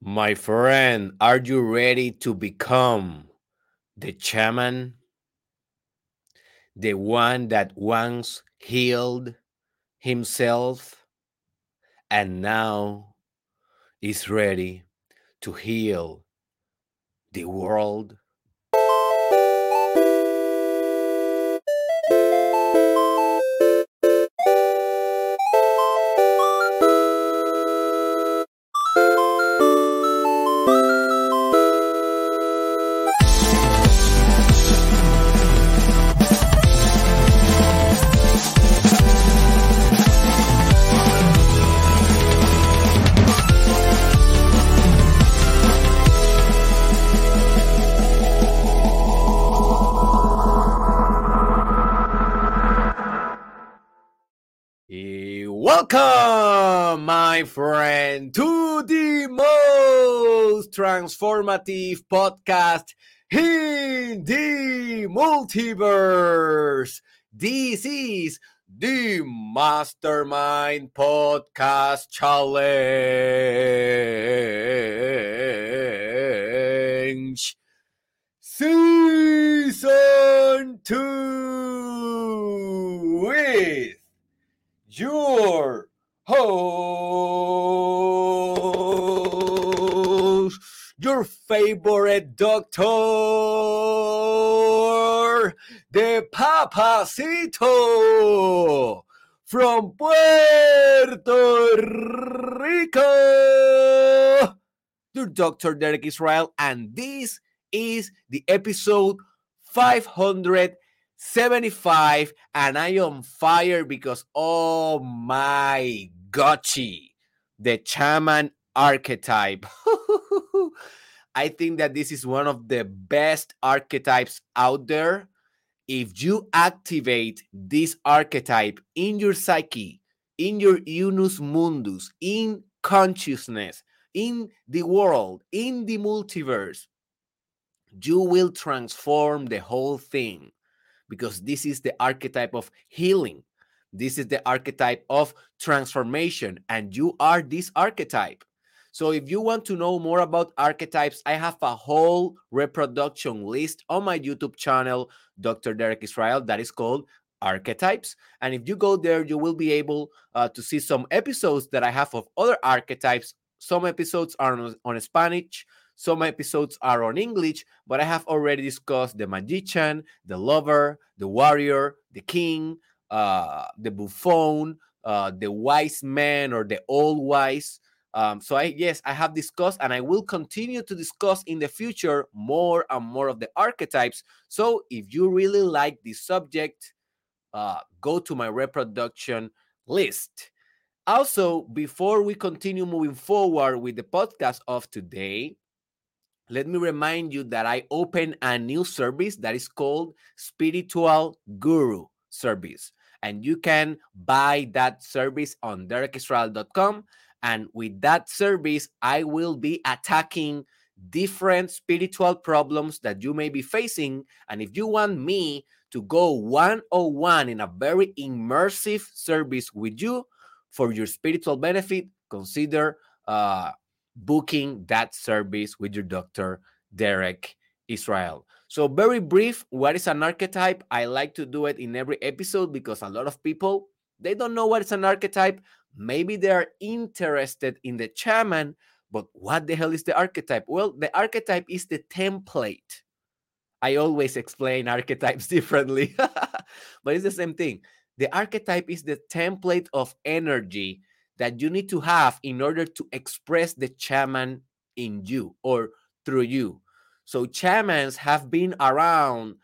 My friend, are you ready to become the shaman? The one that once healed himself and now is ready to heal the world? My friend, to the most transformative podcast in the multiverse. This is the Mastermind Podcast Challenge Season 2 with your host, your favorite doctor, the Papacito from Puerto Rico. Your Dr. Derek Israel, and this is the episode 575, and I am fire because oh my gotchi, the shaman archetype. I think that this is one of the best archetypes out there. If you activate this archetype in your psyche, in your unus mundus, in consciousness, in the world, in the multiverse, you will transform the whole thing because this is the archetype of healing. This is the archetype of transformation, and you are this archetype. So, if you want to know more about archetypes, I have a whole reproduction list on my YouTube channel, Dr. Derek Israel, that is called Archetypes. And if you go there, you will be able uh, to see some episodes that I have of other archetypes some episodes are on, on Spanish, some episodes are on English, but I have already discussed the magician, the lover, the warrior, the king, uh, the buffoon, uh, the wise man or the old wise. Um, so I yes, I have discussed and I will continue to discuss in the future more and more of the archetypes. So if you really like this subject, uh, go to my reproduction list. Also, before we continue moving forward with the podcast of today, let me remind you that I opened a new service that is called Spiritual Guru Service. And you can buy that service on derekisrael.com. And with that service, I will be attacking different spiritual problems that you may be facing. And if you want me to go one on one in a very immersive service with you, for your spiritual benefit, consider uh, booking that service with your doctor, Derek Israel. So, very brief, what is an archetype? I like to do it in every episode because a lot of people they don't know what is an archetype. Maybe they are interested in the shaman, but what the hell is the archetype? Well, the archetype is the template. I always explain archetypes differently, but it's the same thing. The archetype is the template of energy that you need to have in order to express the shaman in you or through you. So, shamans have been around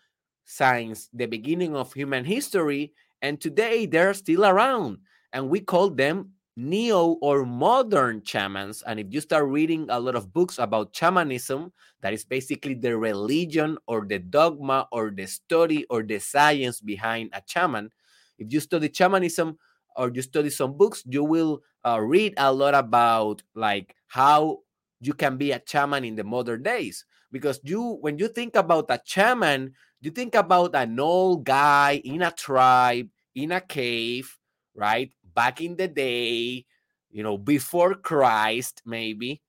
since the beginning of human history, and today they're still around. And we call them neo or modern shamans. And if you start reading a lot of books about shamanism, that is basically the religion or the dogma or the study or the science behind a shaman. If you study shamanism or you study some books, you will uh, read a lot about like how you can be a shaman in the modern days. Because you, when you think about a shaman, you think about an old guy in a tribe, in a cave, right? Back in the day, you know, before Christ, maybe.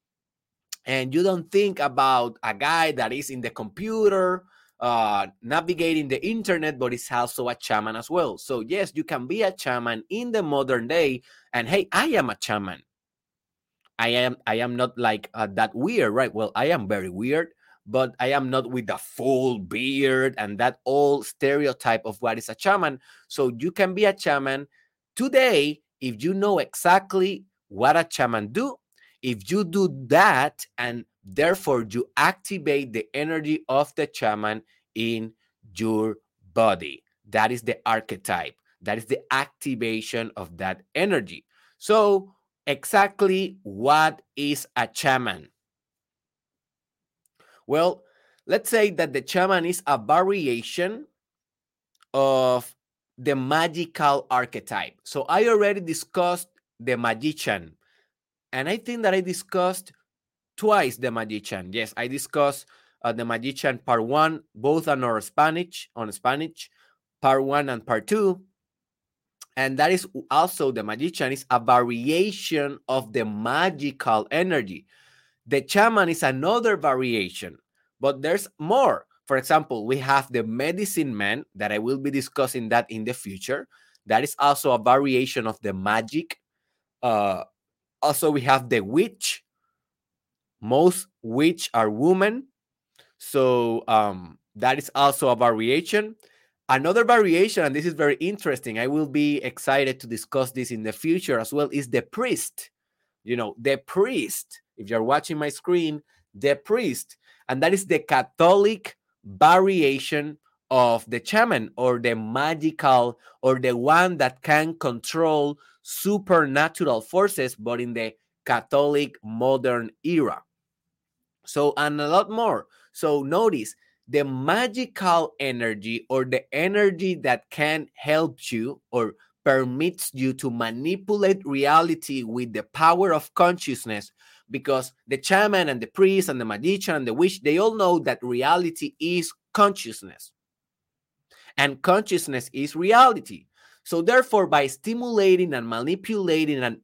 and you don't think about a guy that is in the computer uh, navigating the internet, but is also a shaman as well. So yes, you can be a shaman in the modern day. And hey, I am a shaman. I am I am not like uh, that weird, right? Well, I am very weird, but I am not with the full beard and that old stereotype of what is a shaman. So you can be a shaman today if you know exactly what a shaman do. If you do that and therefore you activate the energy of the shaman in your body. That is the archetype. That is the activation of that energy. So exactly what is a shaman? Well, let's say that the shaman is a variation of the magical archetype. So I already discussed the magician, and I think that I discussed twice the magician. Yes, I discussed uh, the magician part one, both on our Spanish on Spanish, part one and part two and that is also the magician is a variation of the magical energy the shaman is another variation but there's more. For example we have the medicine man that i will be discussing that in the future. That is also a variation of the magic. Uh also we have the witch. Most witch are women. So um that is also a variation. Another variation, and this is very interesting, I will be excited to discuss this in the future as well, is the priest. You know, the priest, if you're watching my screen, the priest, and that is the Catholic variation of the shaman or the magical or the one that can control supernatural forces, but in the Catholic modern era. So, and a lot more. So, notice the magical energy or the energy that can help you or permits you to manipulate reality with the power of consciousness because the shaman and the priest and the magician and the witch they all know that reality is consciousness. And consciousness is reality. So therefore by stimulating and manipulating and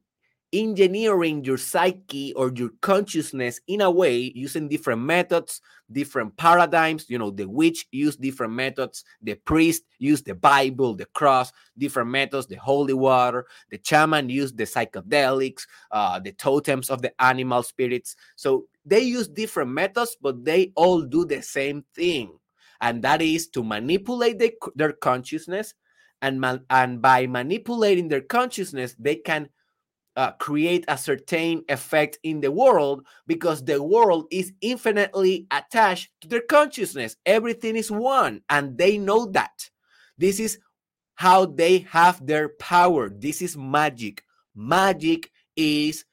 engineering your psyche or your consciousness in a way using different methods different paradigms you know the witch use different methods the priest use the bible the cross different methods the holy water the shaman use the psychedelics uh, the totems of the animal spirits. So they use different methods but they all do the same thing and that is to manipulate the, their consciousness and, man, and by manipulating their consciousness they can uh, create a certain effect in the world because the world is infinitely attached to their consciousness. Everything is one, and they know that. This is how they have their power. This is magic. Magic is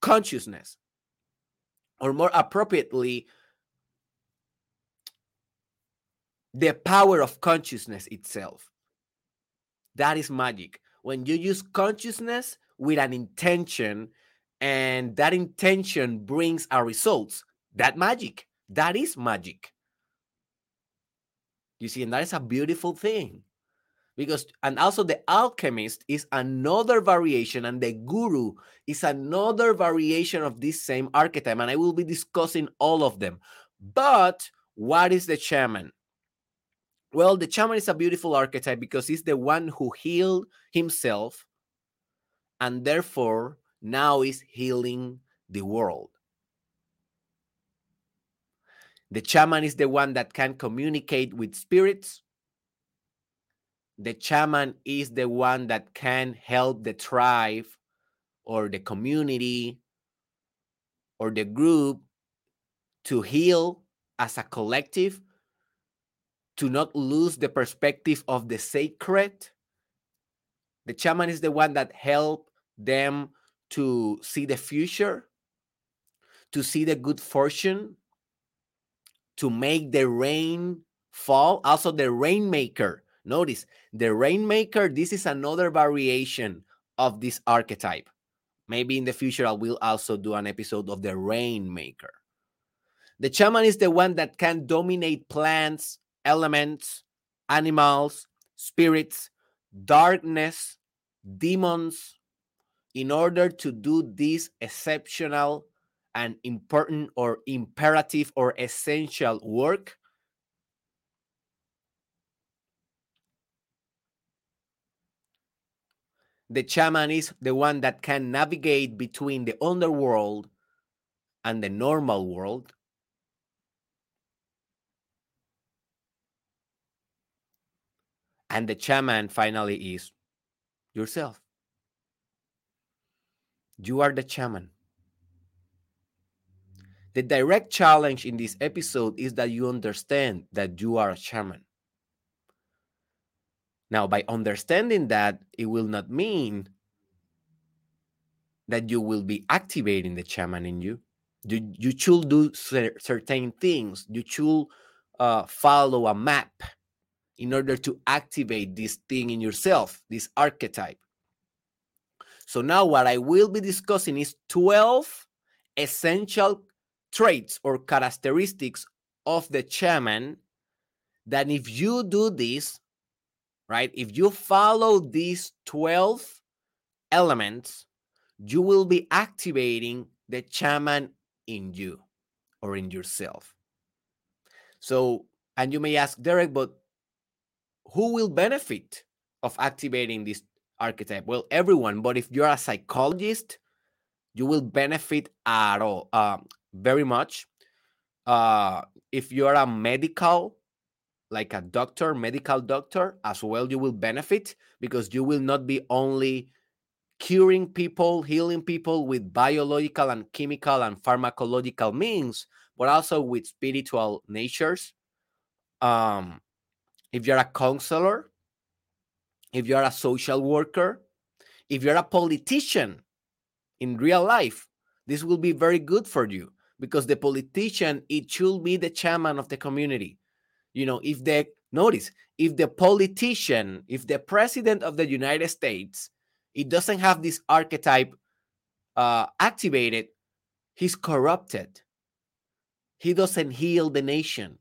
consciousness, or more appropriately, the power of consciousness itself. That is magic. When you use consciousness with an intention and that intention brings our results that magic. That is magic. You see and that is a beautiful thing. Because and also the alchemist is another variation and the guru is another variation of this same archetype and i will be discussing all of them. But what is the shaman well the shaman is a beautiful archetype because he's the one who healed himself and therefore now is healing the world. The shaman is the one that can communicate with spirits. The shaman is the one that can help the tribe or the community or the group to heal as a collective, to not lose the perspective of the sacred. The shaman is the one that help them to see the future, to see the good fortune, to make the rain fall. Also, the rainmaker. Notice the rainmaker, this is another variation of this archetype. Maybe in the future, I will also do an episode of the rainmaker. The shaman is the one that can dominate plants, elements, animals, spirits, darkness, demons, in order to do this exceptional and important or imperative or essential work the shaman is the one that can navigate between the underworld and the normal world. And the shaman finally is yourself. You are the shaman. The direct challenge in this episode is that you understand that you are a shaman. Now, by understanding that, it will not mean that you will be activating the shaman in you. You, you should do cer- certain things. You should uh, follow a map in order to activate this thing in yourself, this archetype. So now what I will be discussing is 12 essential traits or characteristics of the shaman that if you do this, right? If you follow these 12 elements, you will be activating the shaman in you or in yourself. So, and you may ask, Derek, but who will benefit of activating this archetype? Well, everyone, but if you're a psychologist, you will benefit at all, uh, very much. Uh, if you're a medical like a doctor, medical doctor, as well, you will benefit because you will not be only curing people, healing people with biological and chemical and pharmacological means, but also with spiritual natures. Um, if you're a counselor, if you're a social worker, if you're a politician in real life, this will be very good for you because the politician, it should be the shaman of the community. You know if the notice if the politician if the president of the united states it doesn't have this archetype uh, activated he's corrupted. He doesn't heal the nation.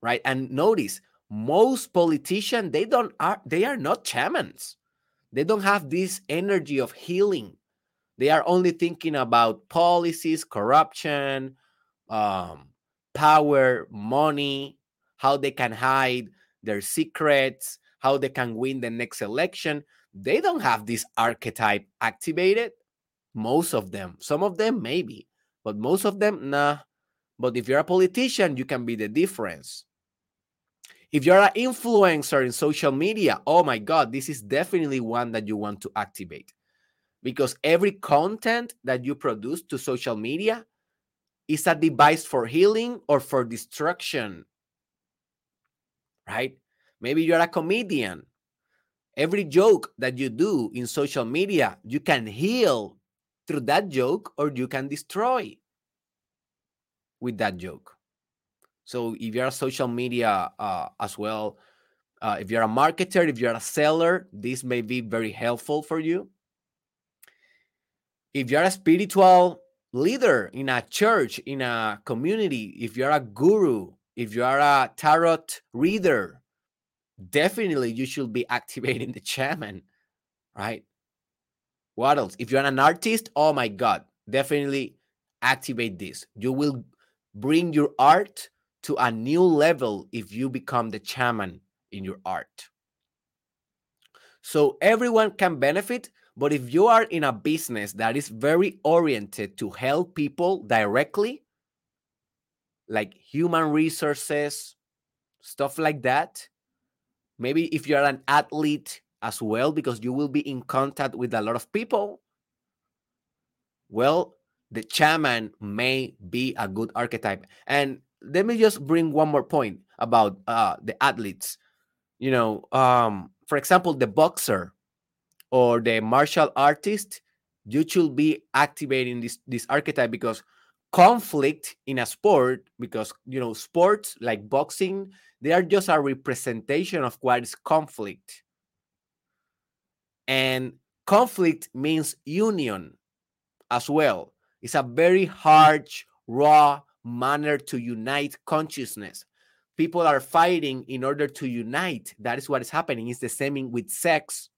Right? And notice most politicians they don't are they are not shamans they don't have this energy of healing they are only thinking about policies corruption um, power, money, how they can hide their secrets, how they can win the next election. They don't have this archetype activated. Most of them, some of them maybe, but most of them, nah. But if you're a politician, you can be the difference. If you're an influencer in social media, oh my God, this is definitely one that you want to activate because every content that you produce to social media is a device for healing or for destruction. Right? Maybe you're a comedian. Every joke that you do in social media, you can heal through that joke or you can destroy with that joke. So if you're a social media uh, as well, uh, if you're a marketer, if you're a seller, this may be very helpful for you. If you're a spiritual leader in a church, in a community, if you're a guru, if you are a tarot reader, definitely you should be activating the shaman, right? What else? If you're an artist, oh my God, definitely activate this. You will bring your art to a new level if you become the shaman in your art. So everyone can benefit but if you are in a business that is very oriented to help people directly, like human resources, stuff like that, maybe if you're an athlete as well, because you will be in contact with a lot of people, well, the shaman may be a good archetype. And let me just bring one more point about uh, the athletes. You know, um, for example, the boxer or the martial artist, you should be activating this this archetype because conflict in a sport, because you know sports like boxing, they are just a representation of what is conflict. And conflict means union as well. It's a very harsh, raw manner to unite consciousness. People are fighting in order to unite. That is what is happening. It's the same with sex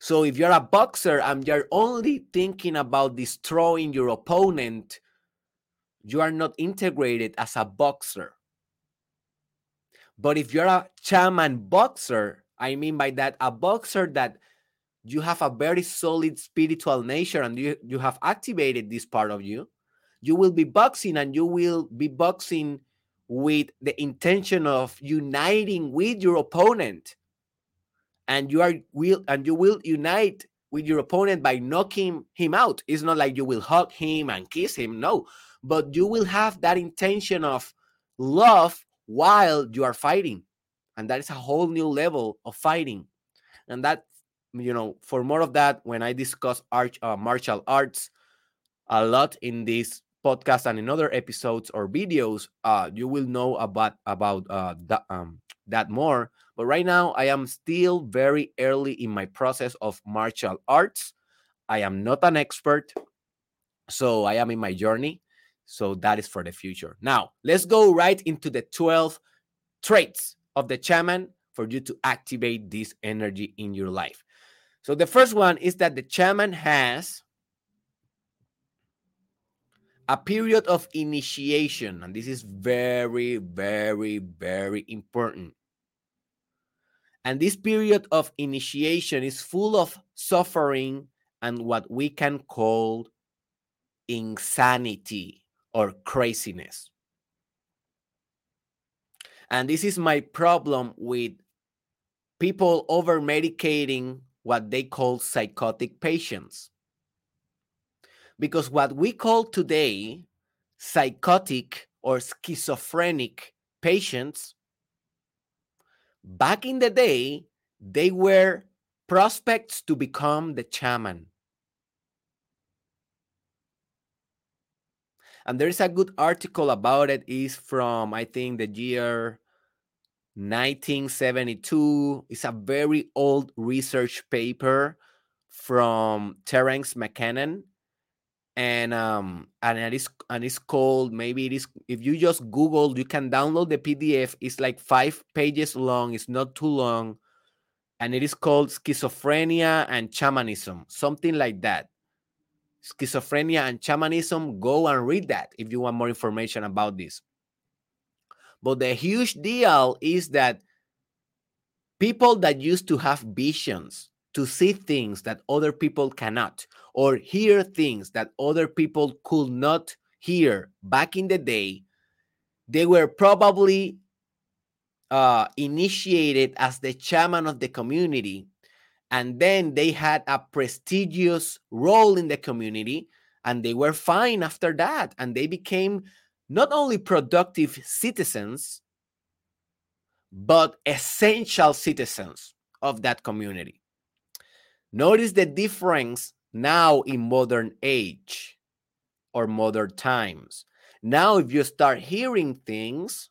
So if you're a boxer and you're only thinking about destroying your opponent, you are not integrated as a boxer. But if you're a shaman boxer, I mean by that a boxer that you have a very solid spiritual nature and you, you have activated this part of you, you will be boxing and you will be boxing with the intention of uniting with your opponent. And you are will and you will unite with your opponent by knocking him out. It's not like you will hug him and kiss him, no, but you will have that intention of love while you are fighting. And that is a whole new level of fighting. And that, you know, for more of that, when I discuss art, uh, martial arts a lot in this podcast and in other episodes or videos, uh, you will know about about uh, that um, that more. But right now, I am still very early in my process of martial arts. I am not an expert, so I am in my journey. So that is for the future. Now, let's go right into the 12 traits of the shaman for you to activate this energy in your life. So the first one is that the shaman has a period of initiation, and this is very, very, very important. And this period of initiation is full of suffering and what we can call insanity or craziness. And this is my problem with people over medicating what they call psychotic patients because what we call today psychotic or schizophrenic patients, back in the day, they were prospects to become the shaman. And there is a good article about it is from I think the year 1972. It's a very old research paper from Terence McKenna and um and it is and it's called maybe it is if you just google you can download the pdf it's like five pages long it's not too long. And it is called schizophrenia and shamanism something like that. Schizophrenia and shamanism go and read that if you want more information about this but the huge deal is that people that used to have visions to see things that other people cannot or hear things that other people could not hear back in the day, they were probably uh, initiated as the shaman of the community. And then they had a prestigious role in the community and they were fine after that. And they became not only productive citizens, but essential citizens of that community. Notice the difference now in modern age or modern times. Now, if you start hearing things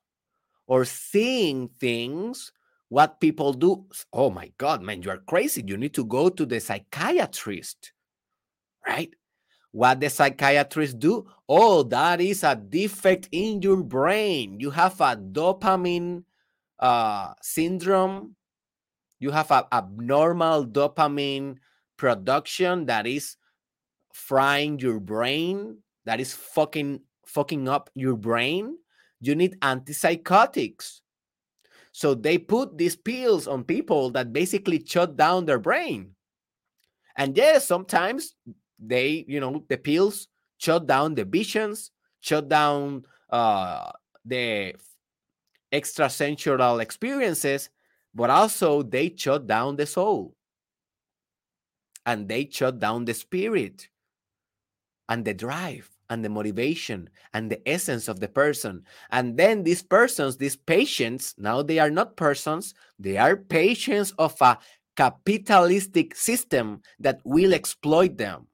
or seeing things, what people do, oh my God, man, you are crazy. You need to go to the psychiatrist, right? What the psychiatrists do, oh, that is a defect in your brain. You have a dopamine uh, syndrome you have an abnormal dopamine production that is frying your brain, that is fucking fucking up your brain. You need antipsychotics. So they put these pills on people that basically shut down their brain. And yes, sometimes they, you know, the pills shut down the visions, shut down uh, the extrasensual experiences, but also they shut down the soul and they shut down the spirit and the drive and the motivation and the essence of the person. And then these persons, these patients, now they are not persons, they are patients of a capitalistic system that will exploit them.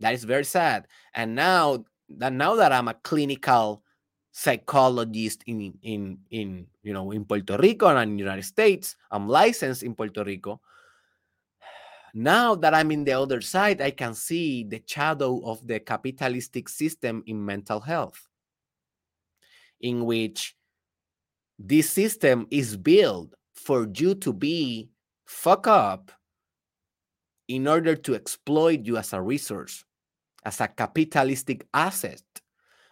That is very sad. And now that now that I'm a clinical psychologist in in in you know in Puerto Rico and in the United States. I'm licensed in Puerto Rico. Now that I'm in the other side, I can see the shadow of the capitalistic system in mental health, in which this system is built for you to be fuck up in order to exploit you as a resource, as a capitalistic asset.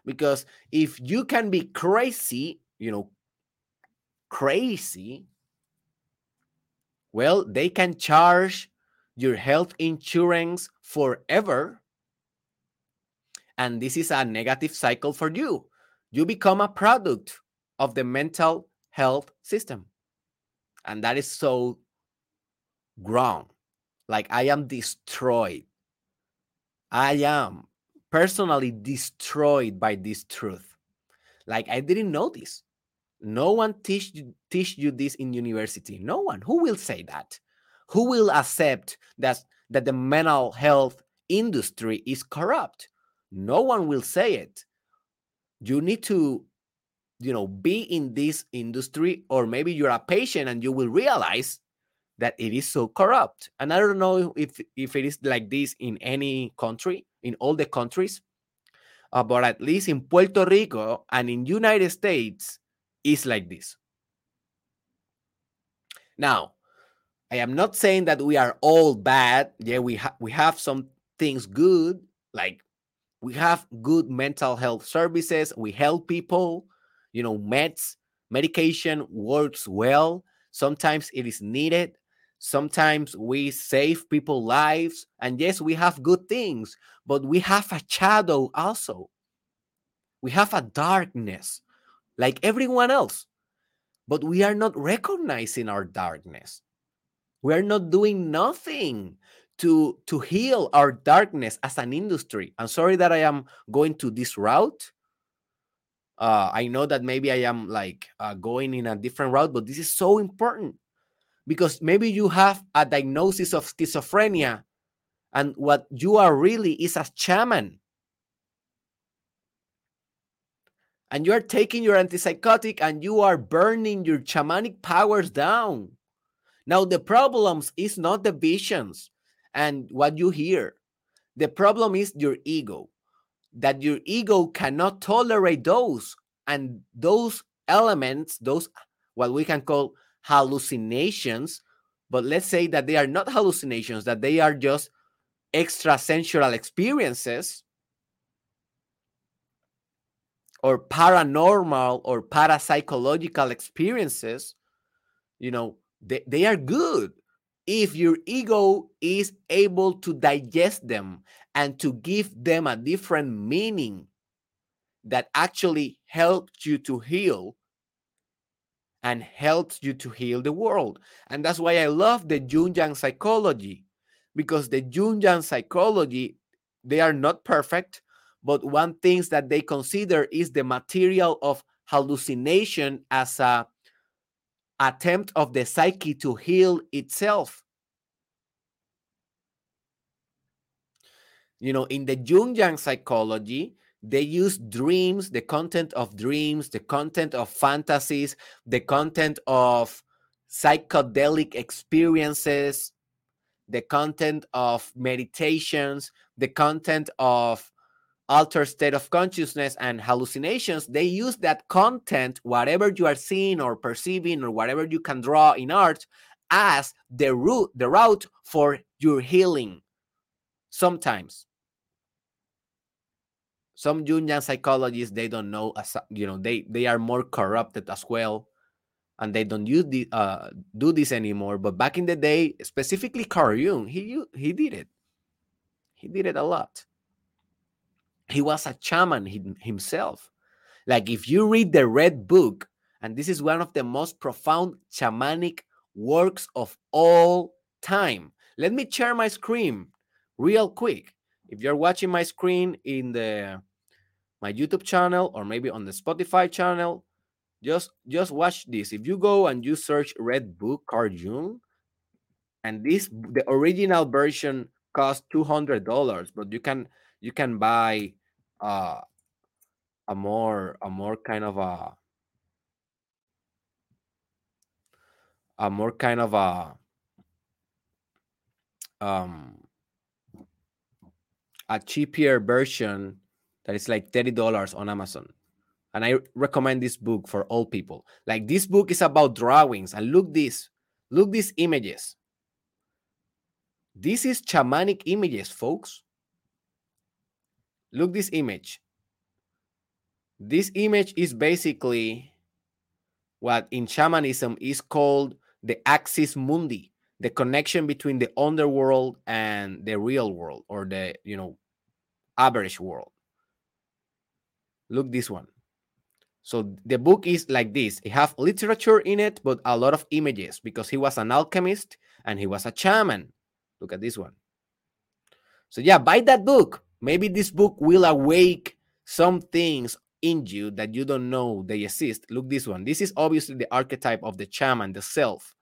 Because if you can be crazy, you know, crazy, well, they can charge your health insurance forever. And this is a negative cycle for you. You become a product of the mental health system. And that is so wrong. Like I am destroyed. I am personally destroyed by this truth. Like I didn't know this. No one teach you, teach you this in university. No one. Who will say that? Who will accept that that the mental health industry is corrupt? No one will say it. You need to you know be in this industry or maybe you're a patient and you will realize that it is so corrupt. And i don't know if if it is like this in any country in all the countries uh, but at least in puerto rico and in united states is like this. Now i am not saying that we are all bad. Yeah we have we have some things good like we have good mental health services we help people you know meds medication works well. Sometimes it is needed sometimes we save people lives and yes we have good things but we have a shadow also. We have a darkness like everyone else but we are not recognizing our darkness. We are not doing nothing to to heal our darkness as an industry. I'm sorry that i am going to this route. Uh, I know that maybe I am like uh, going in a different route, but this is so important because maybe you have a diagnosis of schizophrenia and what you are really is a shaman. And you are taking your antipsychotic and you are burning your shamanic powers down. Now, the problems is not the visions and what you hear. The problem is your ego that your ego cannot tolerate those and those elements those what we can call hallucinations but let's say that they are not hallucinations that they are just extrasensual experiences or paranormal or parapsychological experiences you know they, they are good if your ego is able to digest them and to give them a different meaning that actually helps you to heal and helps you to heal the world. And that's why I love the Jungian psychology because the Jungian psychology they are not perfect, but one things that they consider is the material of hallucination as a attempt of the psyche to heal itself. you know, in the Jungian psychology, they use dreams, the content of dreams, the content of fantasies, the content of psychedelic experiences, the content of meditations, the content of altered state of consciousness and hallucinations. They use that content, whatever you are seeing or perceiving or whatever you can draw in art, as the route, the route for your healing. Sometimes some Jungian psychologists they don't know as you know they they are more corrupted as well, and they don't use the uh, do this anymore. But back in the day, specifically Carl Jung, he he did it. He did it a lot. He was a shaman himself. Like if you read the Red Book, and this is one of the most profound shamanic works of all time. Let me share my screen real quick. If you're watching my screen in the my YouTube channel or maybe on the Spotify channel, just just watch this. If you go and you search Red Book Carl Jung, and this the original version costs two hundred dollars, but you can you can buy uh, a more a more kind of a a more kind of a um a cheaper version that is like $30 on Amazon. And I recommend this book for all people. Like this book is about drawings and look this, look these images. This is shamanic images, folks. Look this image. This image is basically what in shamanism is called the axis mundi, the connection between the underworld and the real world or the, you know, average world. Look this one. So the book is like this. It have literature in it, but a lot of images because he was an alchemist and he was a shaman. Look at this one. So yeah, buy that book. Maybe this book will awake some things in you that you don't know they exist. Look this one. This is obviously the archetype of the shaman, the self,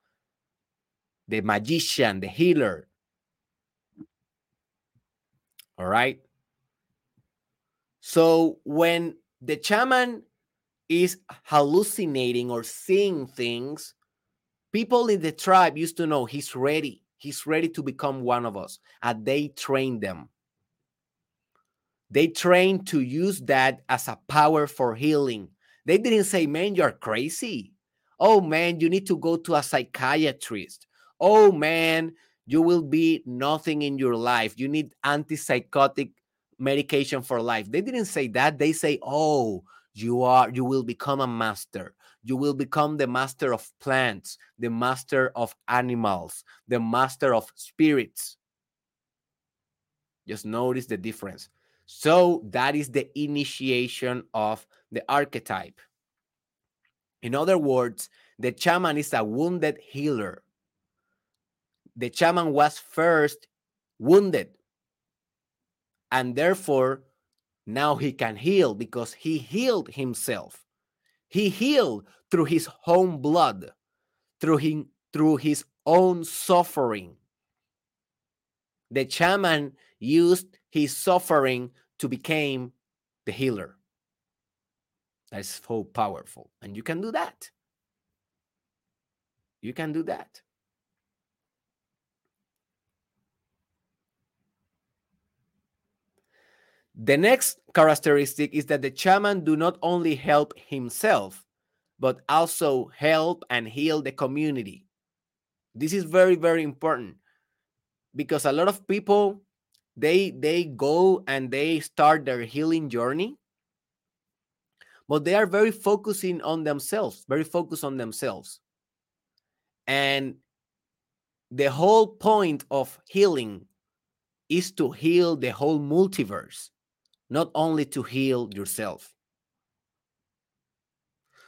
the magician, the healer. All right. So when the shaman is hallucinating or seeing things, people in the tribe used to know he's ready. He's ready to become one of us. And they train them. They train to use that as a power for healing. They didn't say, man, you're crazy. Oh, man, you need to go to a psychiatrist. Oh, man, you will be nothing in your life. You need antipsychotic medication for life. They didn't say that. They say, oh, you are you will become a master. You will become the master of plants the master of animals the master of spirits. Just notice the difference. So that is the initiation of the archetype. In other words the shaman is a wounded healer. The shaman was first wounded and therefore now he can heal because he healed himself. He healed through his own blood, through him, through his own suffering. The shaman used his suffering to become the healer. That's so powerful. And you can do that. You can do that. The next characteristic is that the shaman do not only help himself, but also help and heal the community. This is very, very important because a lot of people they they go and they start their healing journey, but they are very focusing on themselves, very focused on themselves. And the whole point of healing is to heal the whole multiverse not only to heal yourself.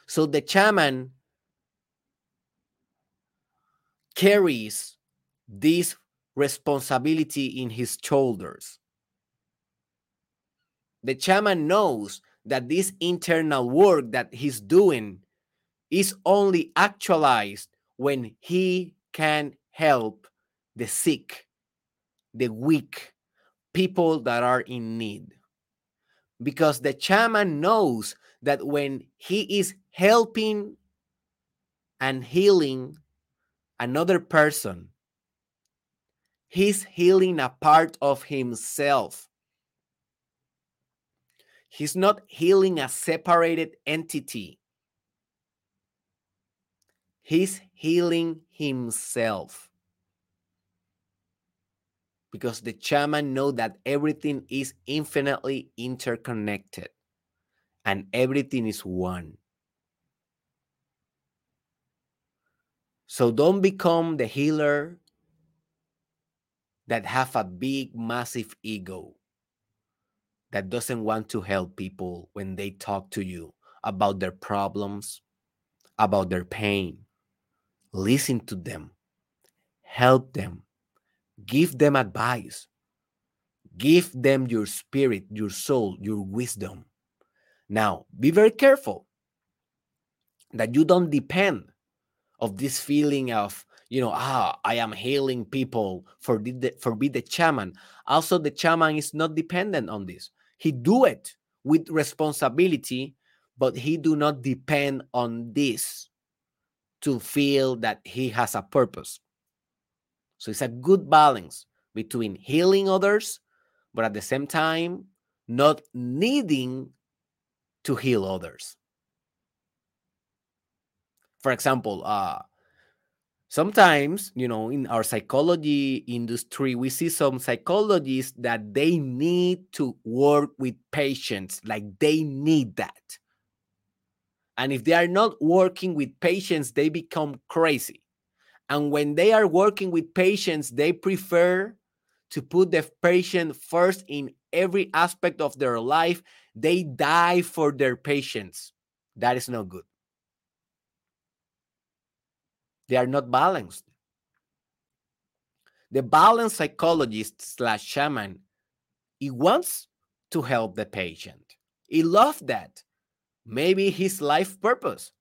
So the shaman carries this responsibility in his shoulders. The shaman knows that this internal work that he's doing is only actualized when he can help the sick, the weak, people that are in need because the shaman knows that when he is helping and healing another person, he's healing a part of himself. He's not healing a separated entity. He's healing himself because the shaman know that everything is infinitely interconnected and everything is one. So don't become the healer that have a big massive ego that doesn't want to help people when they talk to you about their problems, about their pain. Listen to them. Help them Give them advice. Give them your spirit, your soul, your wisdom. Now, be very careful that you don't depend of this feeling of you know ah i am healing people for the for be the shaman also the shaman is not dependent on this he do it with responsibility but he do not depend on this to feel that he has a purpose so it's a good balance between healing others, but at the same time, not needing to heal others. For example, uh, sometimes you know in our psychology industry we see some psychologists that they need to work with patients like they need that and if they are not working with patients they become crazy and when they are working with patients they prefer to put the patient first in every aspect of their life they die for their patients that is not good they are not balanced. The balanced psychologist slash shaman, he wants to help the patient. He loves that. Maybe his life purpose.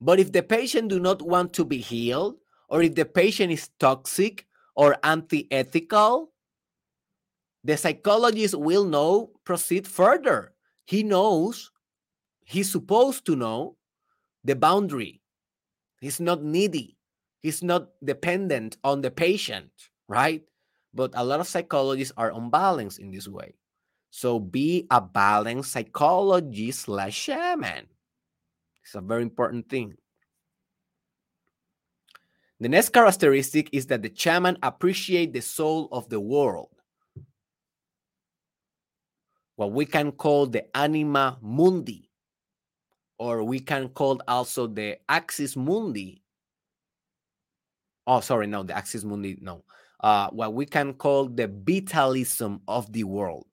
But if the patient do not want to be healed, or if the patient is toxic or anti-ethical, the psychologist will know proceed further. He knows, he's supposed to know the boundary He's not needy. He's not dependent on the patient, right? But a lot of psychologists are unbalanced in this way. So be a balanced psychologist slash shaman. It's a very important thing. The next characteristic is that the shaman appreciate the soul of the world. What we can call the anima mundi or we can call also the axis mundi. Oh, sorry, no, the axis mundi, no. Uh, what we can call the vitalism of the world.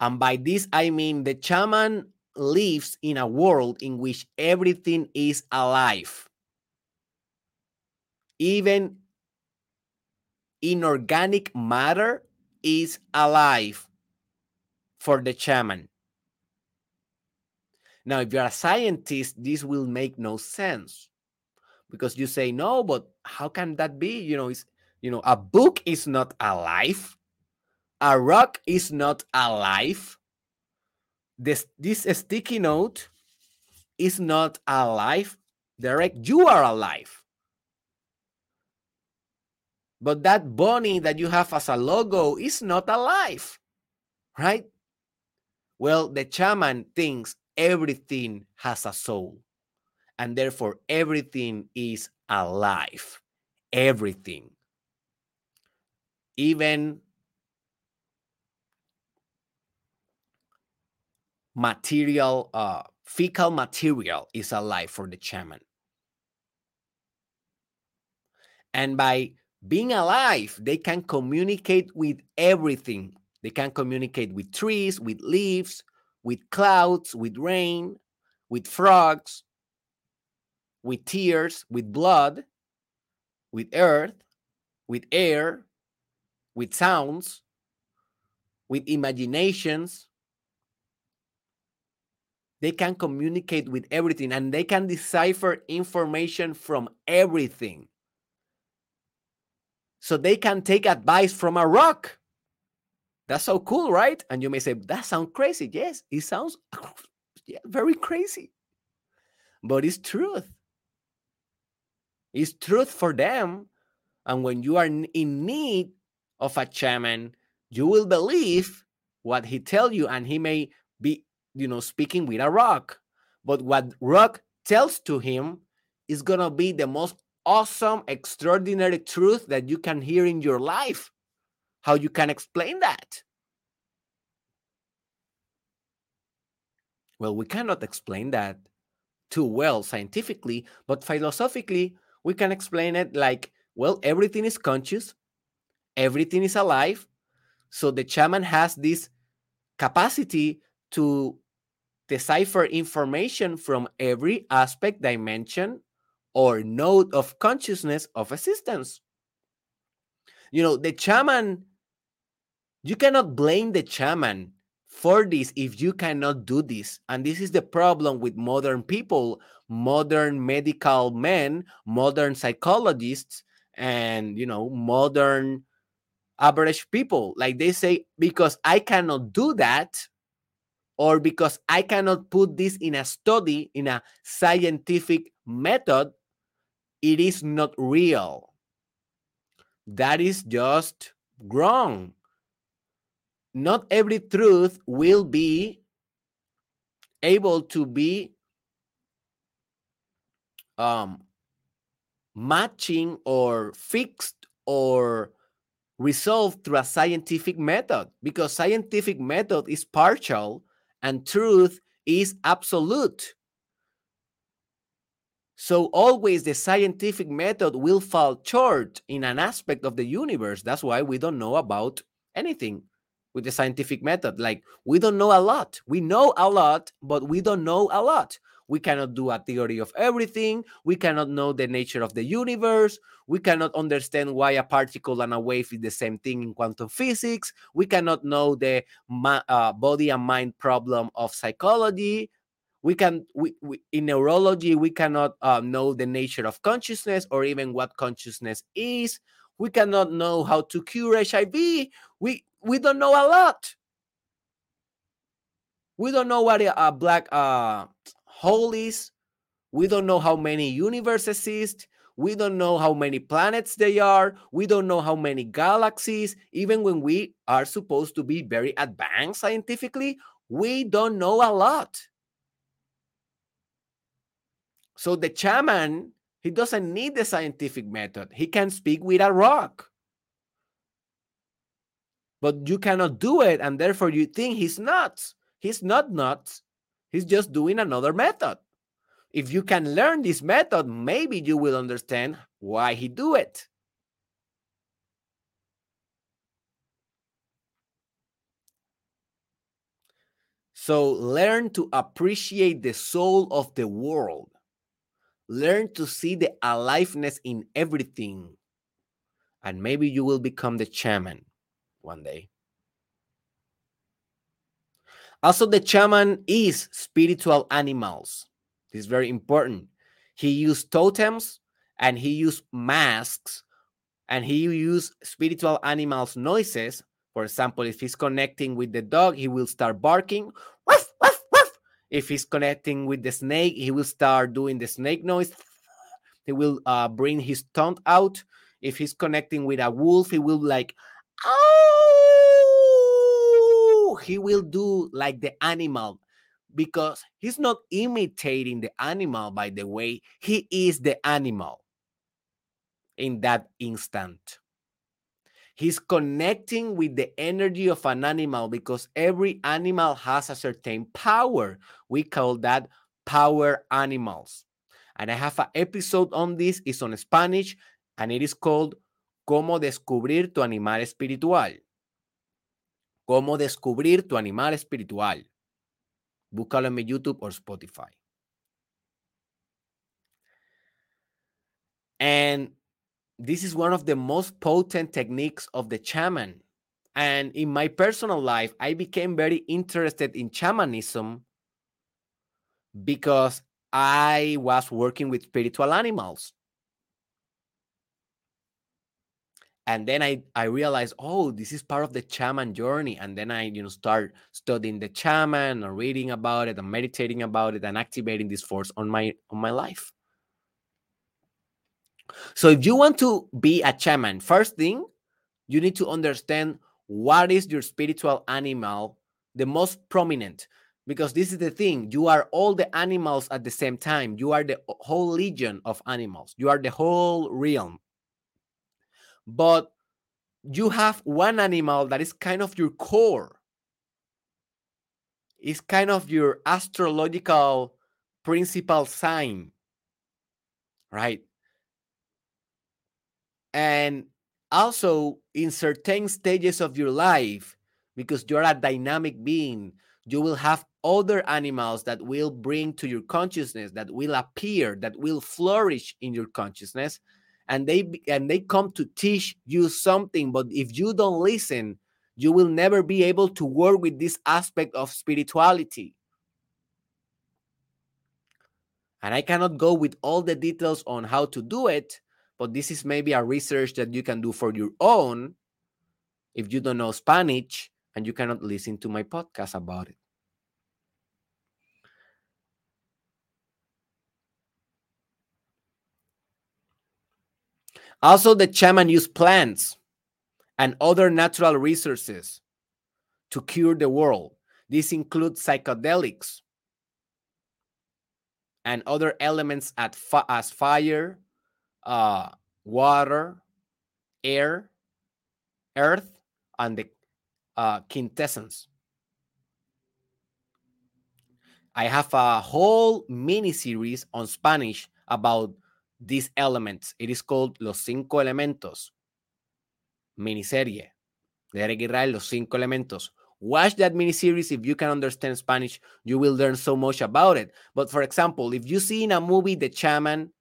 And by this, I mean the shaman lives in a world in which everything is alive. Even inorganic matter is alive for the shaman. Now, if you're a scientist, this will make no sense because you say, no, but how can that be? You know, it's, you know, a book is not alive. A rock is not alive. This, this sticky note is not alive. Derek, you are alive. But that bunny that you have as a logo is not alive, right? Well, the shaman thinks everything has a soul, and therefore everything is alive. Everything. Even material, uh, fecal material is alive for the shaman. And by being alive, they can communicate with everything. They can communicate with trees, with leaves, with clouds, with rain, with frogs, with tears, with blood, with earth, with air, with sounds, with imaginations. They can communicate with everything and they can decipher information from everything. So they can take advice from a rock. That's so cool, right? And you may say, that sounds crazy. Yes, it sounds yeah, very crazy. But it's truth. It's truth for them. And when you are in need of a shaman, you will believe what he tell you, and he may be, you know, speaking with a rock. But what rock tells to him is gonna be the most awesome, extraordinary truth that you can hear in your life how you can explain that. Well, we cannot explain that too well scientifically, but philosophically, we can explain it like, well, everything is conscious, everything is alive. So the shaman has this capacity to decipher information from every aspect, dimension, or node of consciousness of existence. You know, the shaman you cannot blame the shaman for this if you cannot do this. And this is the problem with modern people, modern medical men, modern psychologists, and you know, modern average people. Like they say, because I cannot do that, or because I cannot put this in a study, in a scientific method, it is not real. That is just wrong not every truth will be able to be um, matching or fixed or resolved through a scientific method because scientific method is partial and truth is absolute. So always the scientific method will fall short in an aspect of the universe. That's why we don't know about anything with the scientific method. Like we don't know a lot. We know a lot, but we don't know a lot. We cannot do a theory of everything. We cannot know the nature of the universe. We cannot understand why a particle and a wave is the same thing in quantum physics. We cannot know the uh, body and mind problem of psychology. We can, we, we in neurology, we cannot uh, know the nature of consciousness or even what consciousness is. We cannot know how to cure HIV. We we don't know a lot. We don't know what a, a black uh, hole is. We don't know how many universes exist. We don't know how many planets they are. We don't know how many galaxies. Even when we are supposed to be very advanced scientifically, we don't know a lot. So the shaman, he doesn't need the scientific method. He can speak with a rock. But you cannot do it, and therefore you think he's nuts. He's not nuts. He's just doing another method. If you can learn this method, maybe you will understand why he do it. So learn to appreciate the soul of the world. Learn to see the aliveness in everything. And maybe you will become the shaman one day. Also, the shaman is spiritual animals. This is very important. He used totems and he used masks and he used spiritual animals' noises. For example, if he's connecting with the dog, he will start barking. Woof, woof, woof. If he's connecting with the snake, he will start doing the snake noise. He will uh, bring his tongue out. If he's connecting with a wolf, he will like, oh, Oh, he will do like the animal because he's not imitating the animal, by the way, he is the animal in that instant. He's connecting with the energy of an animal because every animal has a certain power. We call that power animals. And I have an episode on this, it's on Spanish, and it is called Cómo descubrir tu animal espiritual. Cómo descubrir tu animal espiritual. Búscalo en mi YouTube o Spotify. And this is one of the most potent techniques of the shaman. And in my personal life, I became very interested in shamanism because I was working with spiritual animals. And then I I realized, oh, this is part of the shaman journey. And then I, you know, start studying the shaman or reading about it and meditating about it and activating this force on my on my life. So if you want to be a shaman, first thing, you need to understand what is your spiritual animal, the most prominent. Because this is the thing, you are all the animals at the same time. You are the whole legion of animals. You are the whole realm but you have one animal that is kind of your core. It's kind of your astrological principal sign, right? And also in certain stages of your life, because you're a dynamic being, you will have other animals that will bring to your consciousness, that will appear, that will flourish in your consciousness and they and they come to teach you something but if you don't listen you will never be able to work with this aspect of spirituality. And i cannot go with all the details on how to do it but this is maybe a research that you can do for your own if you don't know spanish and you cannot listen to my podcast about it Also, the shaman used plants and other natural resources to cure the world. This includes psychedelics and other elements as fire, uh, water, air, earth, and the uh, quintessence. I have a whole mini series on Spanish about these elements. It is called Los Cinco Elementos. Miniserie de Derek Israel, Los Cinco Elementos. Watch that miniseries if you can understand Spanish. You will learn so much about it. But for example, if you see in a movie The Shaman,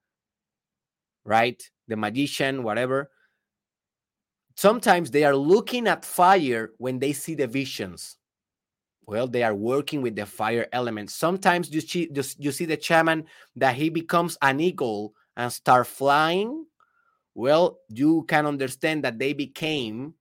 right, the magician, whatever, sometimes they are looking at fire when they see the visions. Well, they are working with the fire element. Sometimes you see, you see the shaman that he becomes an eagle and start flying. Well, you can understand that they became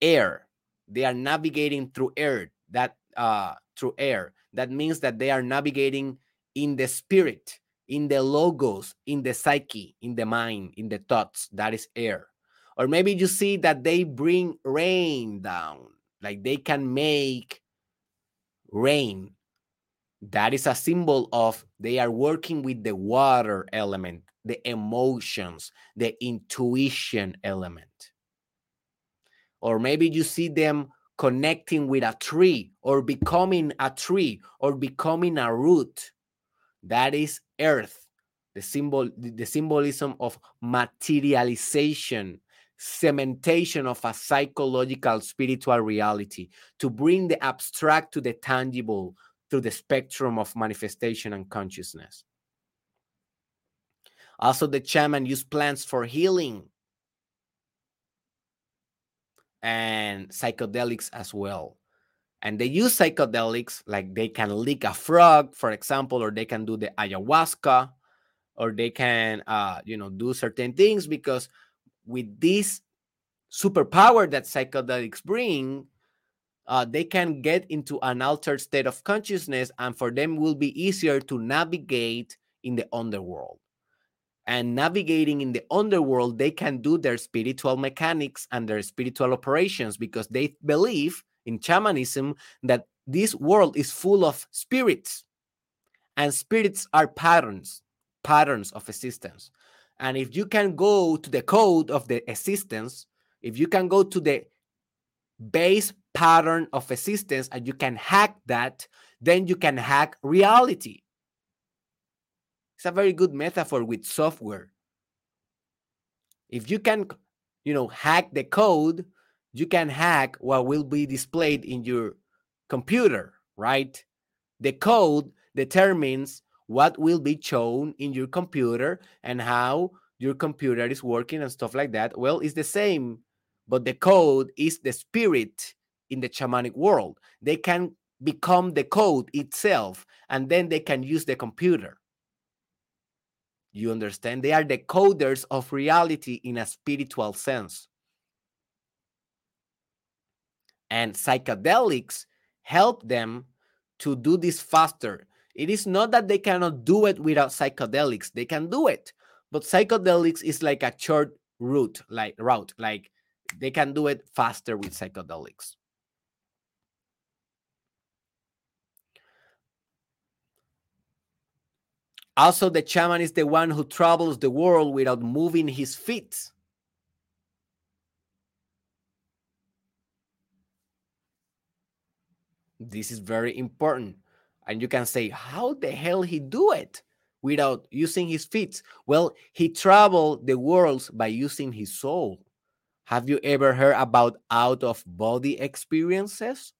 air. They are navigating through air. That uh, through air. That means that they are navigating in the spirit, in the logos, in the psyche, in the mind, in the thoughts. That is air. Or maybe you see that they bring rain down, like they can make rain. That is a symbol of they are working with the water element, the emotions, the intuition element. Or maybe you see them connecting with a tree or becoming a tree or becoming a root. That is earth, the symbol, the symbolism of materialization cementation of a psychological spiritual reality to bring the abstract to the tangible through the spectrum of manifestation and consciousness. Also, the shaman used plants for healing and psychedelics as well. And they use psychedelics like they can lick a frog, for example, or they can do the ayahuasca, or they can, uh, you know, do certain things because with this superpower that psychedelics bring, uh, they can get into an altered state of consciousness, and for them will be easier to navigate in the underworld. And navigating in the underworld, they can do their spiritual mechanics and their spiritual operations because they believe in shamanism that this world is full of spirits, and spirits are patterns, patterns of existence. And if you can go to the code of the existence, if you can go to the base pattern of existence and you can hack that, then you can hack reality. It's a very good metaphor with software. If you can, you know, hack the code, you can hack what will be displayed in your computer, right? The code determines what will be shown in your computer and how your computer is working and stuff like that. Well, it's the same, but the code is the spirit in the shamanic world. They can become the code itself and then they can use the computer. You understand? They are the coders of reality in a spiritual sense. And psychedelics help them to do this faster it is not that they cannot do it without psychedelics. They can do it, but psychedelics is like a short route, like route, like they can do it faster with psychedelics. Also, the shaman is the one who travels the world without moving his feet. This is very important. And you can say how the hell he do it without using his feet? Well he traveled the world by using his soul. Have you ever heard about out of body experiences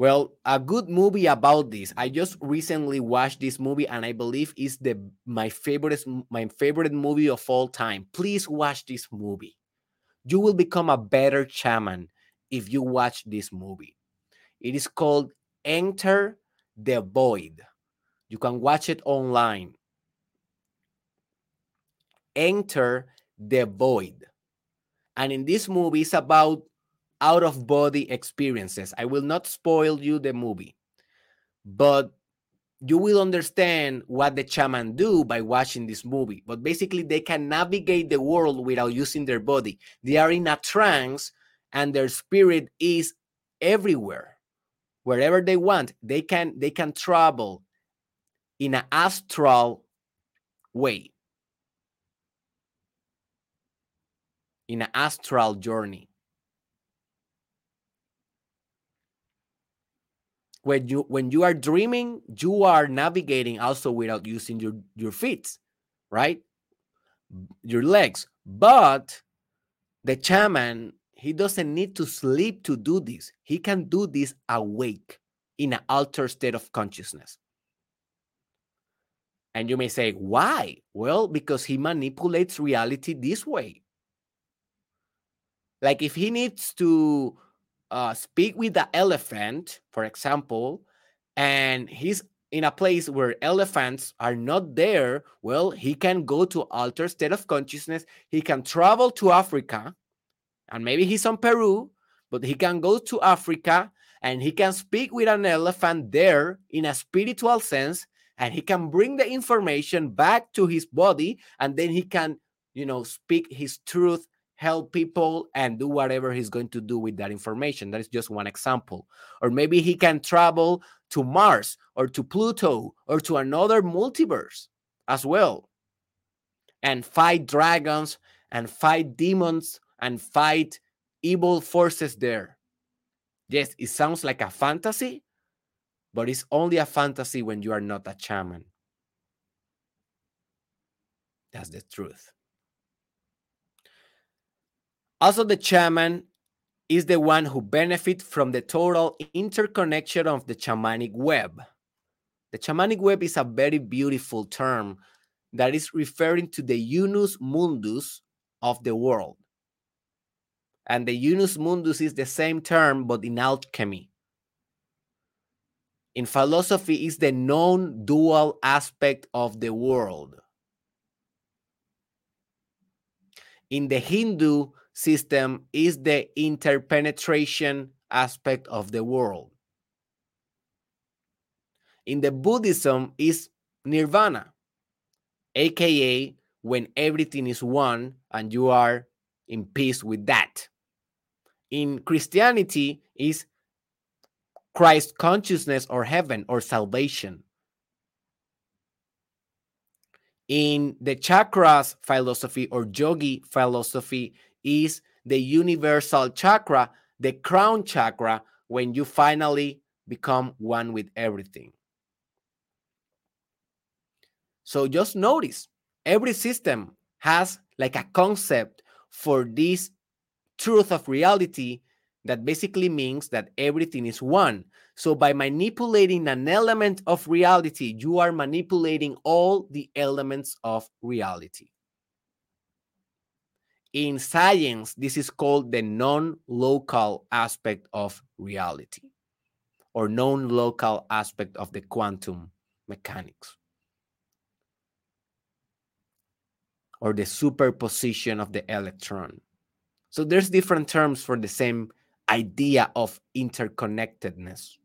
Well, a good movie about this. I just recently watched this movie and I believe is the my favorite my favorite movie of all time. Please watch this movie you will become a better shaman if you watch this movie. It is called Enter the Void. You can watch it online. Enter the Void. And in this movie, it's about out of body experiences. I will not spoil you the movie, but you will understand what the shaman do by watching this movie but basically they can navigate the world without using their body they are in a trance and their spirit is everywhere wherever they want. They can they can travel in an astral way. In an astral journey. When you when you are dreaming, you are navigating also without using your, your feet, right? Your legs. But the shaman he doesn't need to sleep to do this. He can do this awake in an altered state of consciousness. And you may say, why? Well, because he manipulates reality this way. Like if he needs to uh, speak with the elephant, for example, and he's in a place where elephants are not there, well, he can go to altered state of consciousness. He can travel to Africa and maybe he's on Peru, but he can go to Africa and he can speak with an elephant there in a spiritual sense and he can bring the information back to his body and then he can you know speak his truth help people and do whatever he's going to do with that information that is just one example or maybe he can travel to mars or to pluto or to another multiverse as well and fight dragons and fight demons and fight evil forces there. Yes, it sounds like a fantasy, but it's only a fantasy when you are not a shaman. That's the truth. Also, the shaman is the one who benefits from the total interconnection of the shamanic web. The shamanic web is a very beautiful term that is referring to the unus mundus of the world. And the unus mundus is the same term, but in alchemy. In philosophy, is the non dual aspect of the world. In the Hindu system, is the interpenetration aspect of the world. In the Buddhism, is nirvana, aka when everything is one and you are in peace with that in Christianity is Christ consciousness or heaven or salvation. In the chakras philosophy or yogi philosophy is the universal chakra, the crown chakra, when you finally become one with everything. So just notice every system has like a concept for this truth of reality that basically means that everything is one. So by manipulating an element of reality, you are manipulating all the elements of reality. In science, this is called the non local aspect of reality or non local aspect of the quantum mechanics or the superposition of the electron. So there's different terms for the same idea of interconnectedness.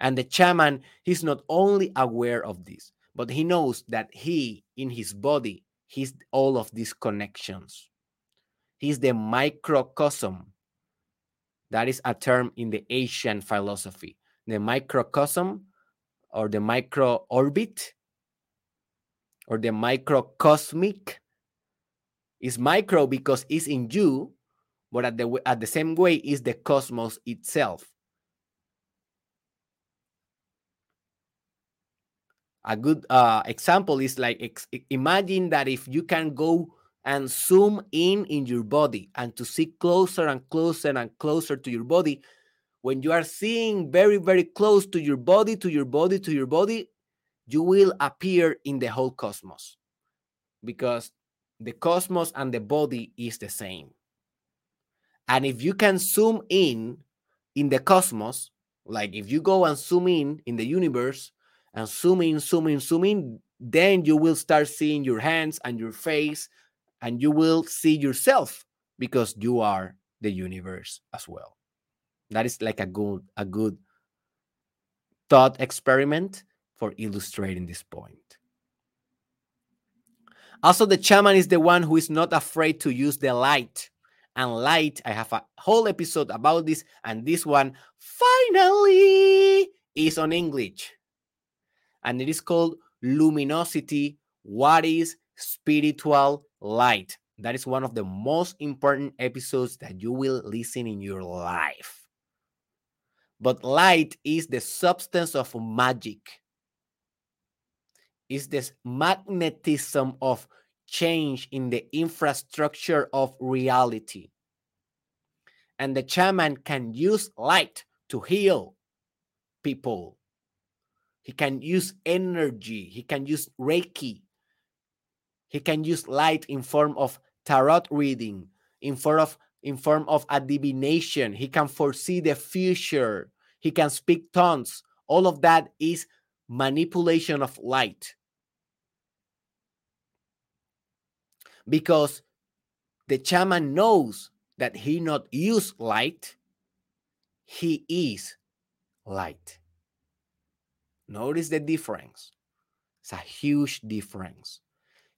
And the shaman, he's not only aware of this, but he knows that he, in his body, he's all of these connections. He's the microcosm. That is a term in the Asian philosophy. The microcosm or the micro orbit or the microcosmic is micro because it's in you but at the at the same way is the cosmos itself. A good uh, example is like ex- imagine that if you can go and zoom in in your body and to see closer and closer and closer to your body, when you are seeing very very close to your body, to your body, to your body, you will appear in the whole cosmos because the cosmos and the body is the same. And if you can zoom in in the cosmos, like if you go and zoom in in the universe and zoom in, zoom in, zoom in, then you will start seeing your hands and your face, and you will see yourself because you are the universe as well. That is like a good a good thought experiment for illustrating this point. Also, the shaman is the one who is not afraid to use the light and light. I have a whole episode about this, and this one finally is on English. And it is called Luminosity What is Spiritual Light? That is one of the most important episodes that you will listen in your life. But light is the substance of magic. Is this magnetism of change in the infrastructure of reality. And the shaman can use light to heal people. He can use energy. He can use Reiki. He can use light in form of tarot reading, in form of in form of a divination. He can foresee the future. He can speak tongues. All of that is manipulation of light. Because the shaman knows that he not use light, he is light. Notice the difference. It's a huge difference.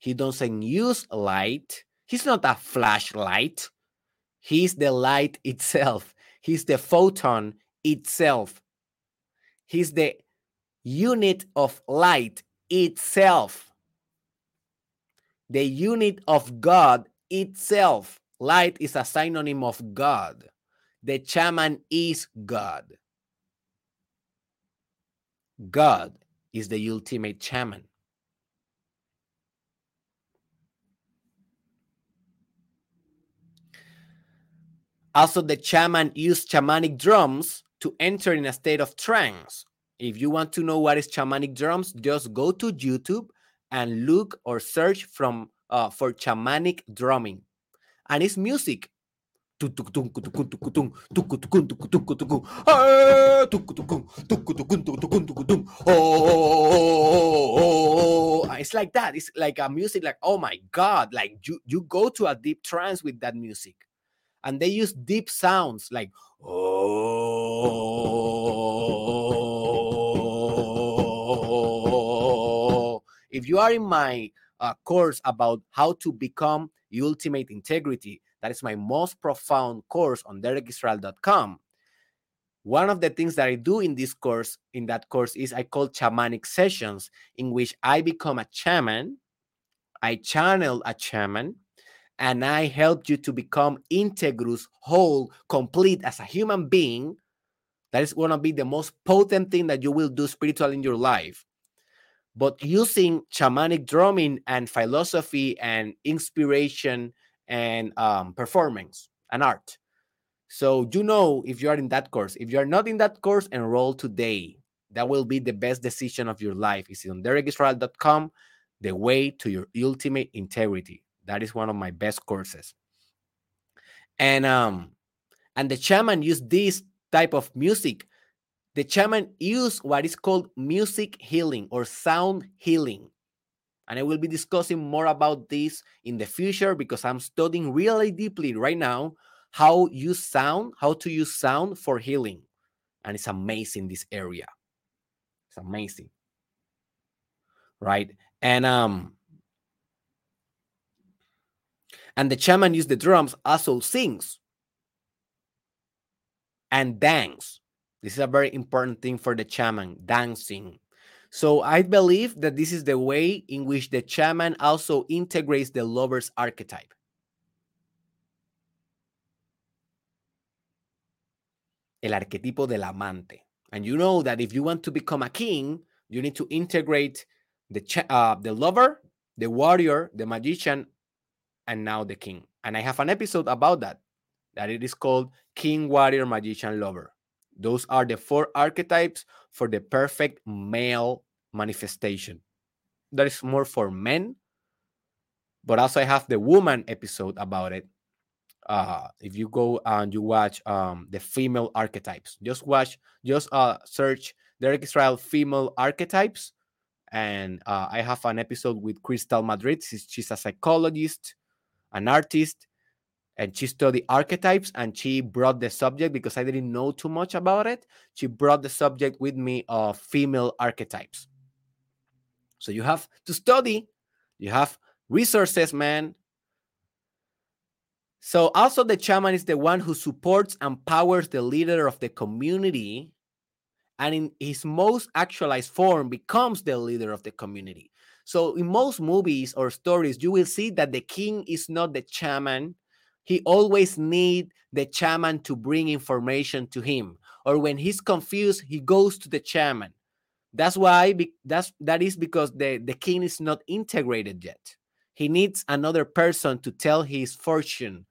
He doesn't use light. He's not a flashlight. He's the light itself. He's the photon itself. He's the unit of light itself. The unit of God itself. Light is a synonym of God. The shaman is God. God is the ultimate shaman. Also, the shaman used shamanic drums to enter in a state of trance. If you want to know what is shamanic drums, just go to YouTube and look or search from uh, for shamanic drumming, and it's music. It's like that. It's like a music, like oh my god, like you you go to a deep trance with that music and they use deep sounds like oh. If you are in my uh, course about how to become ultimate integrity that is my most profound course on derekisrael.com one of the things that i do in this course in that course is i call shamanic sessions in which i become a shaman i channel a shaman and I helped you to become integrous, whole, complete as a human being, that is going to be the most potent thing that you will do spiritual in your life. But using shamanic drumming and philosophy and inspiration and um, performance and art. So you know if you are in that course. If you are not in that course, enroll today. That will be the best decision of your life. It's on derekisrael.com, the way to your ultimate integrity. That is one of my best courses. And um and the shaman used this type of music. The shaman used what is called music healing or sound healing. And I will be discussing more about this in the future because I'm studying really deeply right now how use sound, how to use sound for healing. And it's amazing this area. It's amazing. Right? And um and the shaman used the drums, also sings and dance. This is a very important thing for the shaman, dancing. So I believe that this is the way in which the shaman also integrates the lover's archetype. El arquetipo del amante. And you know that if you want to become a king, you need to integrate the uh, the lover, the warrior, the magician, and now the king. And I have an episode about that, that it is called King, Warrior, Magician, Lover. Those are the four archetypes for the perfect male manifestation. That is more for men, but also I have the woman episode about it. Uh, if you go and you watch um, the female archetypes, just watch, just uh, search Derek Israel female archetypes, and uh, I have an episode with Crystal Madrid. She's, she's a psychologist an artist and she studied archetypes and she brought the subject because I didn't know too much about it. She brought the subject with me of female archetypes. So you have to study, you have resources, man. So also the shaman is the one who supports and powers the leader of the community and in his most actualized form becomes the leader of the community. So in most movies or stories you will see that the king is not the shaman. He always need the shaman to bring information to him or when he's confused he goes to the shaman. That's why that's that is because the the king is not integrated yet. He needs another person to tell his fortune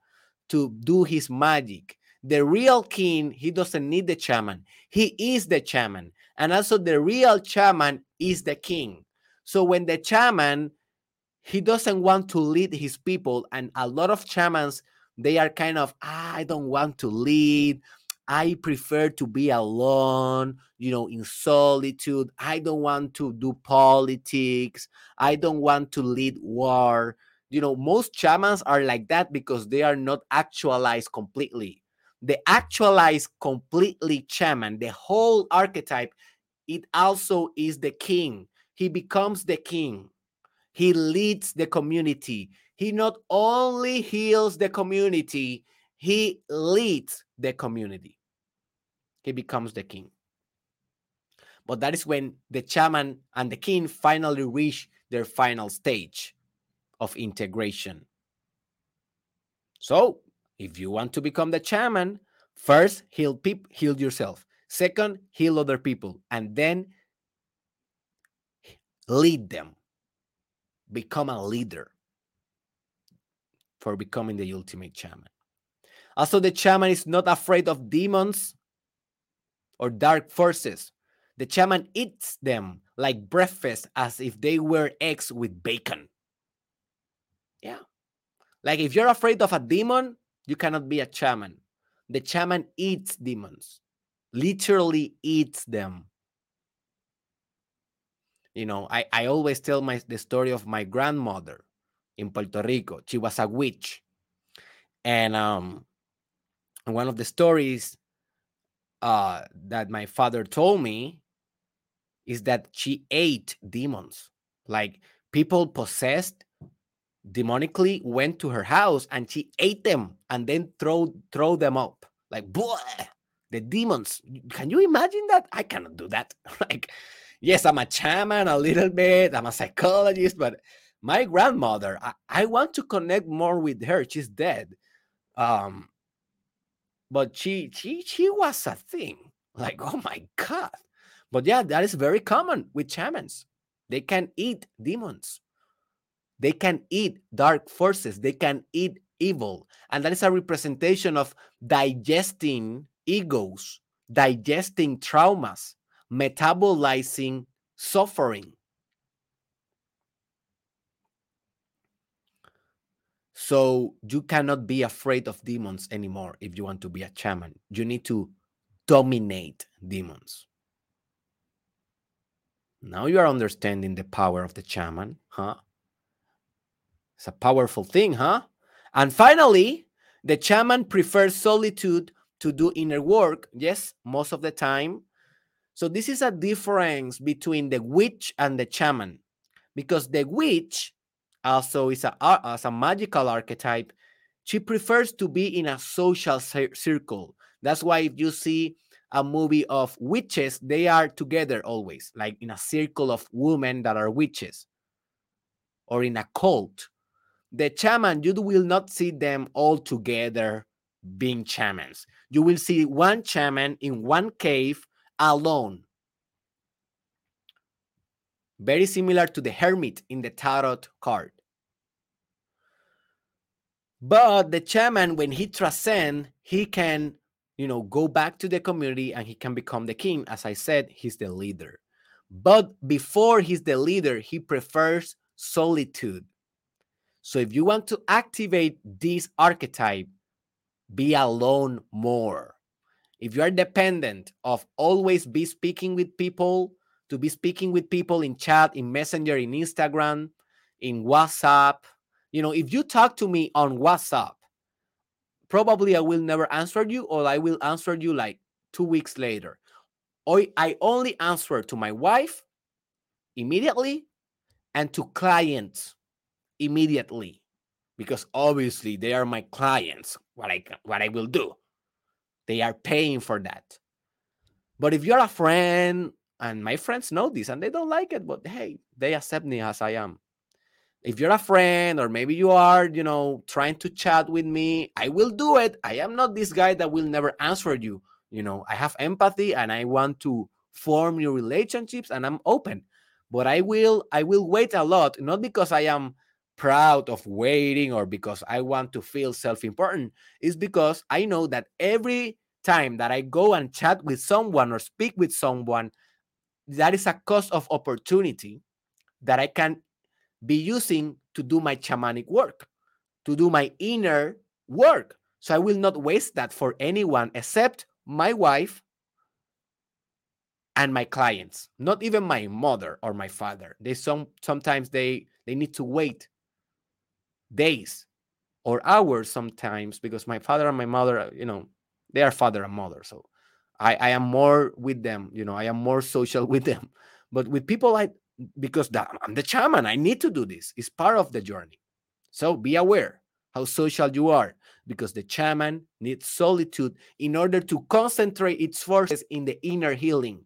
to do his magic. The real king, he doesn't need the shaman. He is the shaman. And also the real shaman is the king. So when the shaman, he doesn't want to lead his people, and a lot of shamans, they are kind of, ah, I don't want to lead. I prefer to be alone, you know, in solitude. I don't want to do politics. I don't want to lead war you know most shamans are like that because they are not actualized completely the actualized completely shaman the whole archetype it also is the king he becomes the king. He leads the community. He not only heals the community he leads the community. He becomes the king. But that is when the shaman and the king finally reach their final stage of integration. So, if you want to become the shaman, first heal people, heal yourself. Second, heal other people, and then lead them. Become a leader for becoming the ultimate shaman. Also, the shaman is not afraid of demons or dark forces. The shaman eats them like breakfast as if they were eggs with bacon. Yeah. Like if you're afraid of a demon, you cannot be a shaman. The shaman eats demons, literally eats them. You know, I, I always tell my the story of my grandmother in Puerto Rico. She was a witch. And um one of the stories uh that my father told me is that she ate demons. Like people possessed demonically went to her house and she ate them and then throw throw them up like boy the demons can you imagine that i cannot do that like yes i'm a shaman a little bit i'm a psychologist but my grandmother I, I want to connect more with her she's dead. Um but she she she was a thing like oh my god. But yeah that is very common with shamans they can eat demons. They can eat dark forces, they can eat evil. And that is a representation of digesting egos, digesting traumas, metabolizing suffering. So you cannot be afraid of demons anymore if you want to be a shaman. You need to dominate demons. Now you are understanding the power of the shaman, huh? It's a powerful thing, huh? And finally, the shaman prefers solitude to do inner work. Yes, most of the time. So this is a difference between the witch and the shaman, because the witch also is a as a magical archetype. She prefers to be in a social circle. That's why if you see a movie of witches, they are together always, like in a circle of women that are witches, or in a cult the shaman, you will not see them all together being shamans. You will see one shaman in one cave alone. Very similar to the hermit in the tarot card. But the shaman, when he transcends, he can, you know, go back to the community and he can become the king. As I said, he's the leader. But before he's the leader, he prefers solitude. So if you want to activate this archetype, be alone more. If you are dependent of always be speaking with people, to be speaking with people in chat, in Messenger, in Instagram, in WhatsApp, you know, if you talk to me on WhatsApp, probably I will never answer you or I will answer you like 2 weeks later. Or I only answer to my wife immediately and to clients immediately. because obviously they are my clients. What I what I will do, they are paying for that. But if you're a friend, and my friends know this and they don't like it, but hey, they accept me as I am. If you're a friend, or maybe you are, you know, trying to chat with me, I will do it. I am not this guy that will never answer you. You know, I have empathy and I want to form new relationships and I'm open. But I will I will wait a lot, not because I am proud of waiting or because I want to feel self-important. It's because I know that every time that I go and chat with someone or speak with someone, that is a cost of opportunity that I can be using to do my shamanic work, to do my inner work. So I will not waste that for anyone except my wife and my clients, not even my mother or my father. They some sometimes they they need to wait days or hours sometimes because my father and my mother, uh, you know, they are father and mother. So I, I am more with them, you know, I am more social with them. But with people like because that, I'm the shaman, I need to do this. It's part of the journey. So be aware how social you are because the shaman needs solitude in order to concentrate its forces in the inner healing.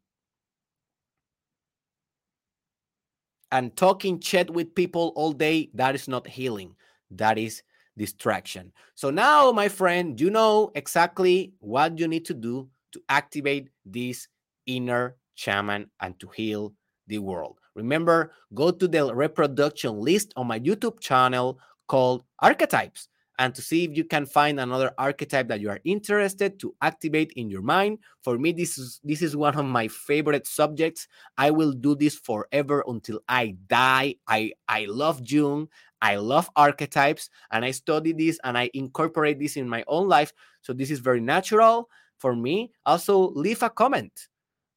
And talking chat with people all day, that is not healing. That is distraction. So now, my friend, you know exactly what you need to do to activate this inner shaman and to heal the world. Remember, go to the reproduction list on my YouTube channel called Archetypes and to see if you can find another archetype that you are interested to activate in your mind. For me, this is this is one of my favorite subjects. I will do this forever until I die. I I love Jung. I love archetypes and I study this and I incorporate this in my own life. So this is very natural for me. Also, leave a comment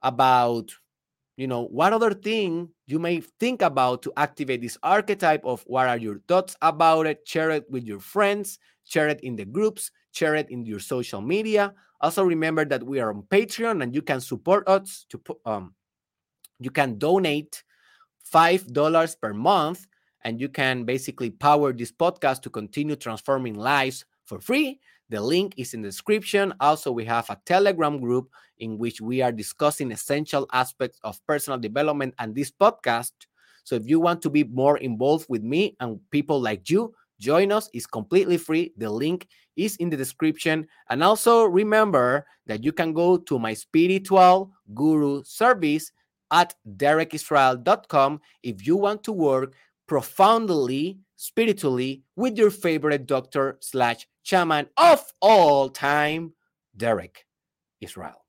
about you know what other thing you may think about to activate this archetype of what are your thoughts about it share it with your friends share it in the groups share it in your social media also remember that we are on patreon and you can support us to um you can donate five dollars per month and you can basically power this podcast to continue transforming lives for free the link is in the description. Also, we have a Telegram group in which we are discussing essential aspects of personal development and this podcast. So, if you want to be more involved with me and people like you, join us. It's completely free. The link is in the description. And also remember that you can go to my spiritual guru service at derekisrael.com if you want to work profoundly spiritually with your favorite doctor slash shaman of all time, Derek Israel.